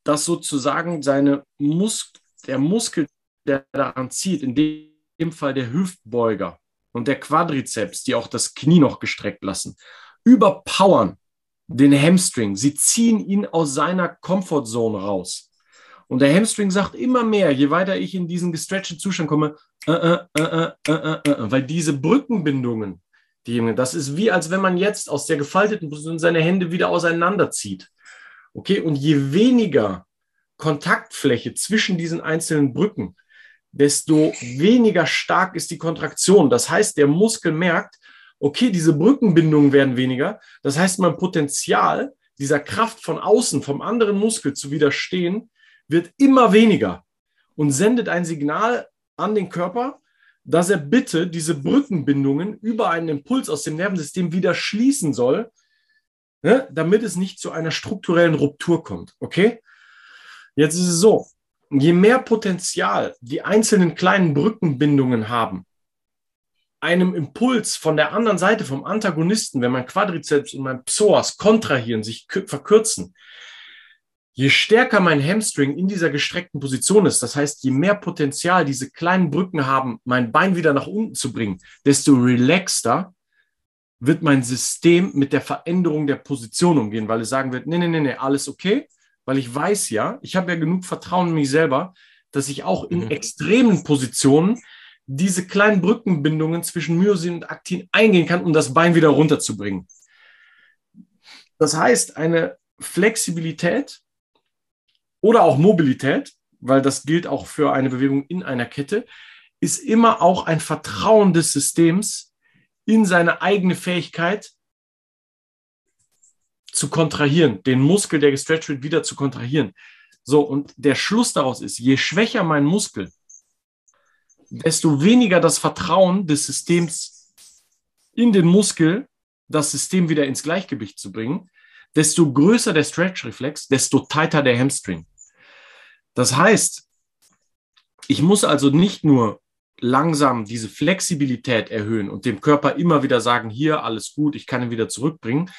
dass sozusagen seine Mus der Muskel, der daran zieht, in dem Fall der Hüftbeuger und der Quadrizeps, die auch das Knie noch gestreckt lassen, überpowern den Hamstring. Sie ziehen ihn aus seiner Comfortzone raus. Und der Hamstring sagt immer mehr, je weiter ich in diesen gestretchten Zustand komme, äh, äh, äh, weil diese Brückenbindungen, Die, das ist wie, als wenn man jetzt aus der gefalteten Position seine Hände wieder auseinanderzieht. Okay, und je weniger Kontaktfläche zwischen diesen einzelnen Brücken, desto weniger stark ist die Kontraktion. Das heißt, der Muskel merkt, okay, diese Brückenbindungen werden weniger. Das heißt, mein Potenzial dieser Kraft von außen, vom anderen Muskel zu widerstehen, wird immer weniger und sendet ein Signal an den Körper, dass er bitte diese Brückenbindungen über einen Impuls aus dem Nervensystem wieder schließen soll, ne, damit es nicht zu einer strukturellen Ruptur kommt. Okay? Jetzt ist es so, je mehr Potenzial die einzelnen kleinen Brückenbindungen haben, einem Impuls von der anderen Seite, vom Antagonisten, wenn mein Quadrizeps und mein Psoas kontrahieren, sich verkürzen, je stärker mein Hamstring in dieser gestreckten Position ist, das heißt, je mehr Potenzial diese kleinen Brücken haben, mein Bein wieder nach unten zu bringen, desto relaxter wird mein System mit der Veränderung der Position umgehen, weil es sagen wird, nee, nee, nee, nee, alles okay, weil ich weiß ja, ich habe ja genug Vertrauen in mich selber, dass ich auch in mhm. extremen Positionen diese kleinen Brückenbindungen zwischen Myosin und Aktin eingehen kann, um das Bein wieder runterzubringen. Das heißt, eine Flexibilität oder auch Mobilität, weil das gilt auch für eine Bewegung in einer Kette, ist immer auch ein Vertrauen des Systems in seine eigene Fähigkeit zu kontrahieren, den Muskel, der gestretcht wird, wieder zu kontrahieren. So, und der Schluss daraus ist, je schwächer mein Muskel, desto weniger das Vertrauen des Systems in den Muskel, das System wieder ins Gleichgewicht zu bringen, desto größer der Stretch-Reflex, desto tighter der Hamstring. Das heißt, ich muss also nicht nur langsam diese Flexibilität erhöhen und dem Körper immer wieder sagen, hier alles gut, ich kann ihn wieder zurückbringen,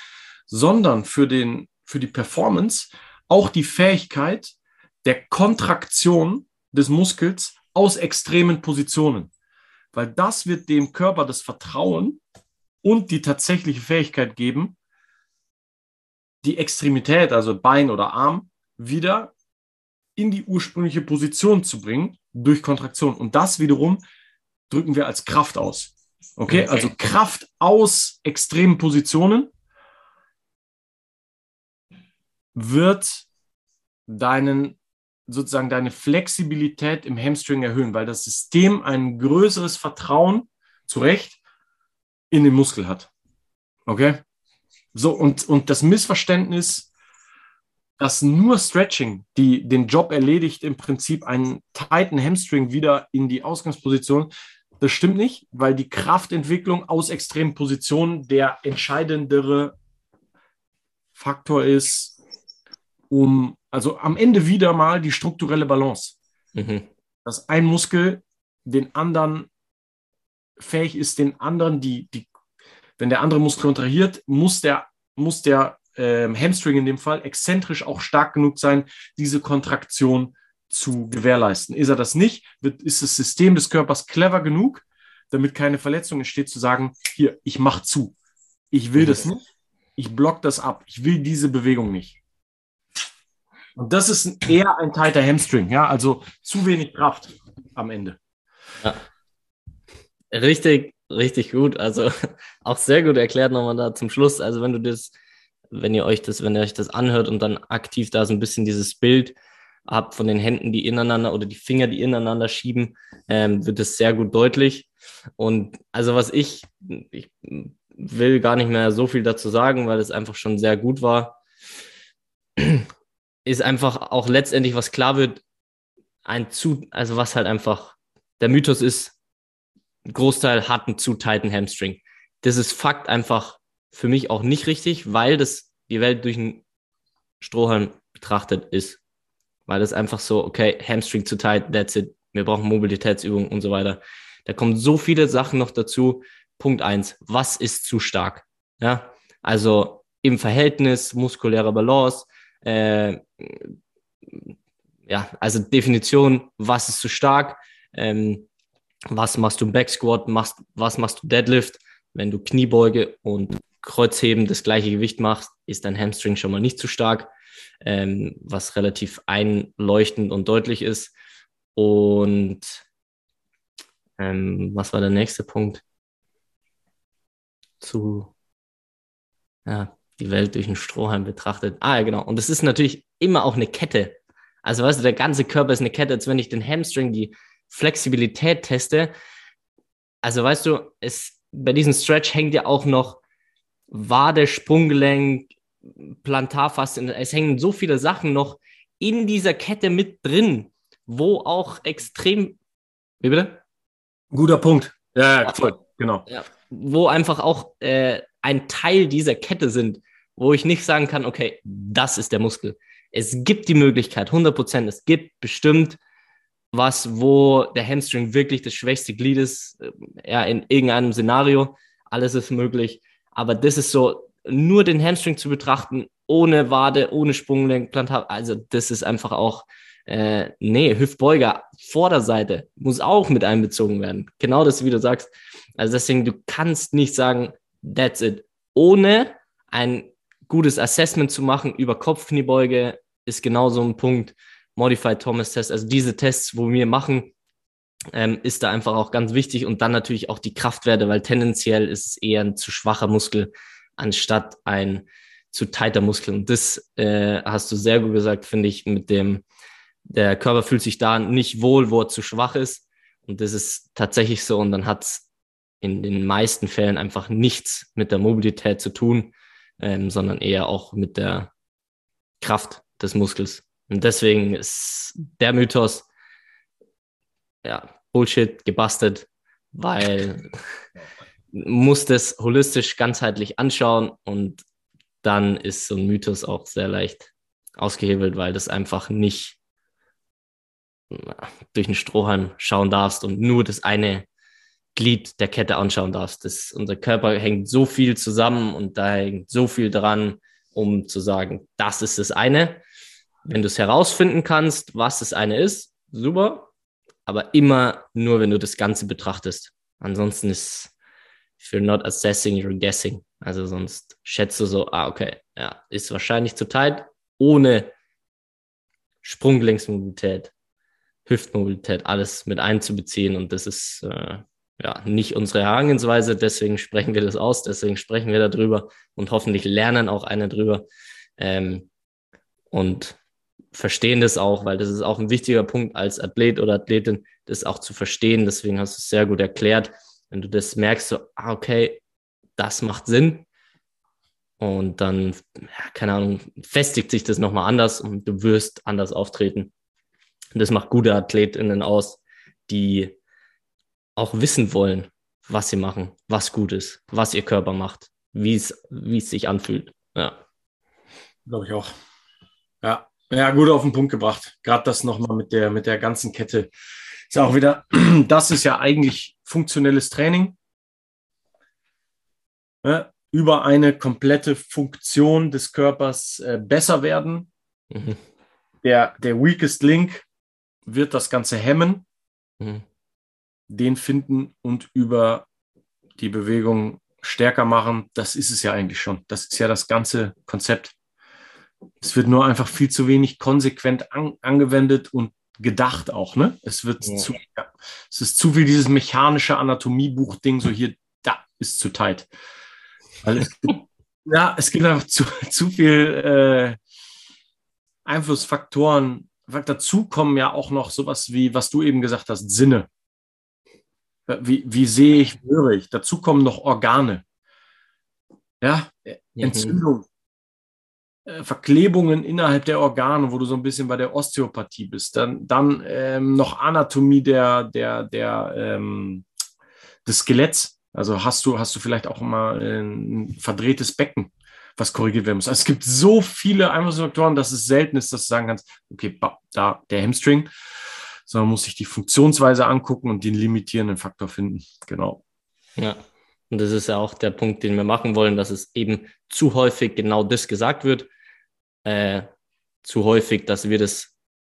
sondern für, den, für die Performance auch die Fähigkeit der Kontraktion des Muskels aus extremen Positionen. Weil das wird dem Körper das Vertrauen und die tatsächliche Fähigkeit geben, die Extremität, also Bein oder Arm, wieder in die ursprüngliche Position zu bringen durch Kontraktion. Und das wiederum drücken wir als Kraft aus. Okay, also Kraft aus extremen Positionen wird deinen sozusagen deine Flexibilität im Hamstring erhöhen, weil das System ein größeres Vertrauen, zu Recht, in den Muskel hat. Okay? So, und, und das Missverständnis, dass nur Stretching, die den Job erledigt, im Prinzip einen tighten Hamstring wieder in die Ausgangsposition. Das stimmt nicht, weil die Kraftentwicklung aus extremen Positionen der entscheidendere Faktor ist, um also am Ende wieder mal die strukturelle Balance. Mhm. Dass ein Muskel den anderen fähig ist, den anderen, die, die, wenn der andere Muskel kontrahiert, muss der, muss der ähm, Hamstring in dem Fall exzentrisch auch stark genug sein, diese Kontraktion zu gewährleisten. Ist er das nicht, wird, ist das System des Körpers clever genug, damit keine Verletzung entsteht, zu sagen, hier, ich mache zu. Ich will das nicht. Ich block das ab. Ich will diese Bewegung nicht. Und das ist eher ein tighter Hamstring, ja, also zu wenig Kraft am Ende. Ja. Richtig, richtig gut. Also [LAUGHS] auch sehr gut erklärt nochmal da zum Schluss. Also wenn du das wenn ihr euch das, wenn ihr euch das anhört und dann aktiv da so ein bisschen dieses Bild habt von den Händen, die ineinander oder die Finger, die ineinander schieben, ähm, wird es sehr gut deutlich. Und also was ich, ich will gar nicht mehr so viel dazu sagen, weil es einfach schon sehr gut war, ist einfach auch letztendlich, was klar wird, ein zu, also was halt einfach der Mythos ist, ein Großteil hat einen zu tighten Hamstring. Das ist Fakt einfach für mich auch nicht richtig, weil das die Welt durch einen Strohhalm betrachtet ist. Weil das einfach so, okay, Hamstring zu tight, that's it. Wir brauchen Mobilitätsübungen und so weiter. Da kommen so viele Sachen noch dazu. Punkt eins, was ist zu stark? Ja, also im Verhältnis, muskuläre Balance, äh, ja, also Definition, was ist zu stark? Ähm, was machst du im Backsquat? Machst, was machst du Deadlift? Wenn du Kniebeuge und Kreuzheben das gleiche Gewicht machst, ist dein Hamstring schon mal nicht zu stark, ähm, was relativ einleuchtend und deutlich ist. Und ähm, was war der nächste Punkt? zu, ja, die Welt durch einen Strohhalm betrachtet. Ah, ja, genau. Und es ist natürlich immer auch eine Kette. Also, weißt du, der ganze Körper ist eine Kette, als wenn ich den Hamstring, die Flexibilität teste. Also, weißt du, es, bei diesem Stretch hängt ja auch noch Wade, Sprunggelenk, Plantarfaszien. Es hängen so viele Sachen noch in dieser Kette mit drin, wo auch extrem. Wie bitte? Guter Punkt. Ja, ja voll. Genau. Ja, wo einfach auch äh, ein Teil dieser Kette sind, wo ich nicht sagen kann, okay, das ist der Muskel. Es gibt die Möglichkeit, 100 Prozent, es gibt bestimmt was, wo der Hamstring wirklich das schwächste Glied ist, äh, ja, in irgendeinem Szenario. Alles ist möglich. Aber das ist so, nur den Hamstring zu betrachten, ohne Wade, ohne Sprunggelenk, also das ist einfach auch, äh, nee, Hüftbeuger, Vorderseite muss auch mit einbezogen werden. Genau das, wie du sagst. Also deswegen, du kannst nicht sagen, that's it. Ohne ein gutes Assessment zu machen über Kopfkniebeuge ist genau so ein Punkt. Modified Thomas Test, also diese Tests, wo wir machen, ähm, ist da einfach auch ganz wichtig und dann natürlich auch die Kraftwerte, weil tendenziell ist es eher ein zu schwacher Muskel anstatt ein zu tighter Muskel. Und das äh, hast du sehr gut gesagt, finde ich, mit dem, der Körper fühlt sich da nicht wohl, wo er zu schwach ist. Und das ist tatsächlich so. Und dann hat es in den meisten Fällen einfach nichts mit der Mobilität zu tun, ähm, sondern eher auch mit der Kraft des Muskels. Und deswegen ist der Mythos, ja, Bullshit, gebastelt, weil [LAUGHS] muss das holistisch, ganzheitlich anschauen und dann ist so ein Mythos auch sehr leicht ausgehebelt, weil das einfach nicht durch einen Strohhalm schauen darfst und nur das eine Glied der Kette anschauen darfst. Das, unser Körper hängt so viel zusammen und da hängt so viel dran, um zu sagen, das ist das eine. Wenn du es herausfinden kannst, was das eine ist, super, aber immer nur, wenn du das Ganze betrachtest. Ansonsten ist, if you're not assessing, you're guessing. Also sonst schätzt du so, ah, okay, ja, ist wahrscheinlich zu tight, ohne Sprunggelenksmobilität, Hüftmobilität, alles mit einzubeziehen. Und das ist äh, ja nicht unsere Herangehensweise, deswegen sprechen wir das aus, deswegen sprechen wir darüber und hoffentlich lernen auch eine drüber. Ähm, und verstehen das auch, weil das ist auch ein wichtiger Punkt als Athlet oder Athletin, das auch zu verstehen. Deswegen hast du es sehr gut erklärt. Wenn du das merkst, so, ah, okay, das macht Sinn. Und dann, ja, keine Ahnung, festigt sich das nochmal anders und du wirst anders auftreten. Und das macht gute AthletInnen aus, die auch wissen wollen, was sie machen, was gut ist, was ihr Körper macht, wie es, wie es sich anfühlt. Ja. Glaube ich auch. Ja, ja, gut auf den Punkt gebracht. Gerade das nochmal mit der, mit der ganzen Kette. Ist auch wieder, [CLEARS THROAT] das ist ja eigentlich funktionelles Training. Ja, über eine komplette Funktion des Körpers äh, besser werden. Mhm. Der, der Weakest Link wird das Ganze hemmen, mhm. Den finden und über die Bewegung stärker machen. Das ist es ja eigentlich schon. Das ist ja das ganze Konzept. Es wird nur einfach viel zu wenig konsequent an, angewendet und gedacht auch, ne? Es wird ja. zu, ja, es ist zu viel dieses mechanische Anatomiebuch-Ding, so hier, da ist zu tight. Weil es gibt, [LAUGHS] ja, es gibt einfach zu, zu viel äh, Einflussfaktoren. Dazu kommen ja auch noch sowas wie, was du eben gesagt hast, Sinne. Wie, wie sehe ich, höre ich? Dazu kommen noch Organe. Ja, mhm. Entzündung, äh, Verklebungen innerhalb der Organe, wo du so ein bisschen bei der Osteopathie bist. Dann, dann ähm, noch Anatomie der, der, der, ähm, des Skeletts. Also hast du, hast du vielleicht auch mal ein verdrehtes Becken, was korrigiert werden muss. Also es gibt so viele Einflussfaktoren, dass es selten ist, dass du sagen kannst, okay, da der Hamstring, sondern muss sich die Funktionsweise angucken und den limitierenden Faktor finden. Genau. Ja. Und das ist ja auch der Punkt, den wir machen wollen, dass es eben zu häufig genau das gesagt wird äh, zu häufig, dass wir das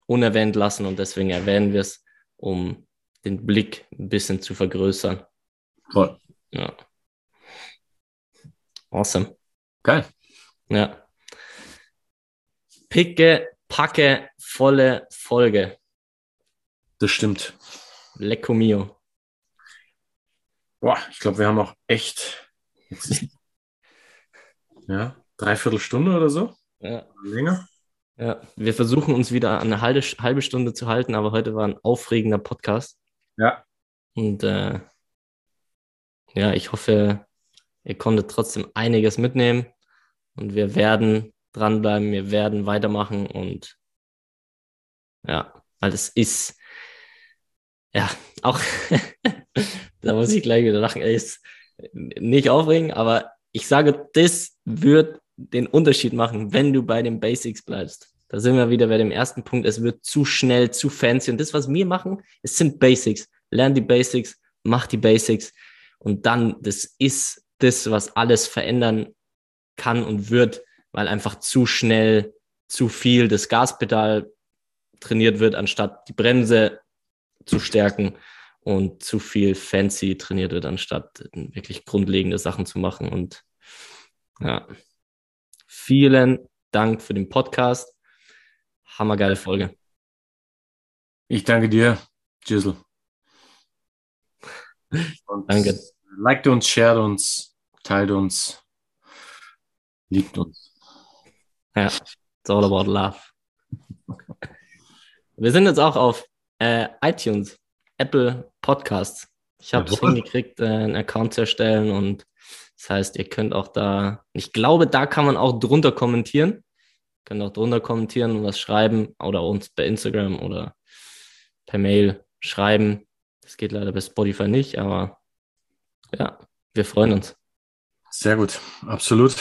unerwähnt lassen und deswegen erwähnen wir es, um den Blick ein bisschen zu vergrößern. Voll. Ja. Awesome. Geil. Ja. Picke, packe, volle Folge. Das stimmt. Lecco mio. Boah, ich glaube, wir haben auch echt [LAUGHS] ja, dreiviertel Stunde oder so? Ja. Länger? Ja, wir versuchen uns wieder eine halbe, halbe Stunde zu halten, aber heute war ein aufregender Podcast. Ja. Und äh, ja, ich hoffe, ihr konntet trotzdem einiges mitnehmen und wir werden dranbleiben, wir werden weitermachen und ja, weil es ist, ja, auch, [LAUGHS] da muss ich gleich wieder lachen, ist nicht aufregen, aber ich sage, das wird den Unterschied machen, wenn du bei den Basics bleibst. Da sind wir wieder bei dem ersten Punkt. Es wird zu schnell, zu fancy. Und das, was wir machen, es sind Basics. Lern die Basics, mach die Basics. Und dann, das ist das, was alles verändern kann und wird, weil einfach zu schnell, zu viel das Gaspedal trainiert wird, anstatt die Bremse zu stärken und zu viel fancy trainiert wird, anstatt wirklich grundlegende Sachen zu machen. Und ja, vielen Dank für den Podcast. Hammergeile Folge. Ich danke dir, Gisel. Danke. Liked uns, shared uns, teilt uns, liebt uns. Ja, it's all about love. Wir sind jetzt auch auf äh, iTunes, Apple Podcasts. Ich habe es hingekriegt, äh, einen Account zu erstellen und das heißt, ihr könnt auch da, ich glaube, da kann man auch drunter kommentieren. Könnt auch drunter kommentieren und was schreiben oder uns bei Instagram oder per Mail schreiben. Das geht leider bei Spotify nicht, aber ja, wir freuen uns. Sehr gut, absolut.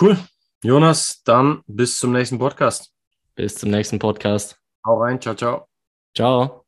Cool. Jonas, dann bis zum nächsten Podcast. Bis zum nächsten Podcast. Hau rein, ciao, ciao. Ciao.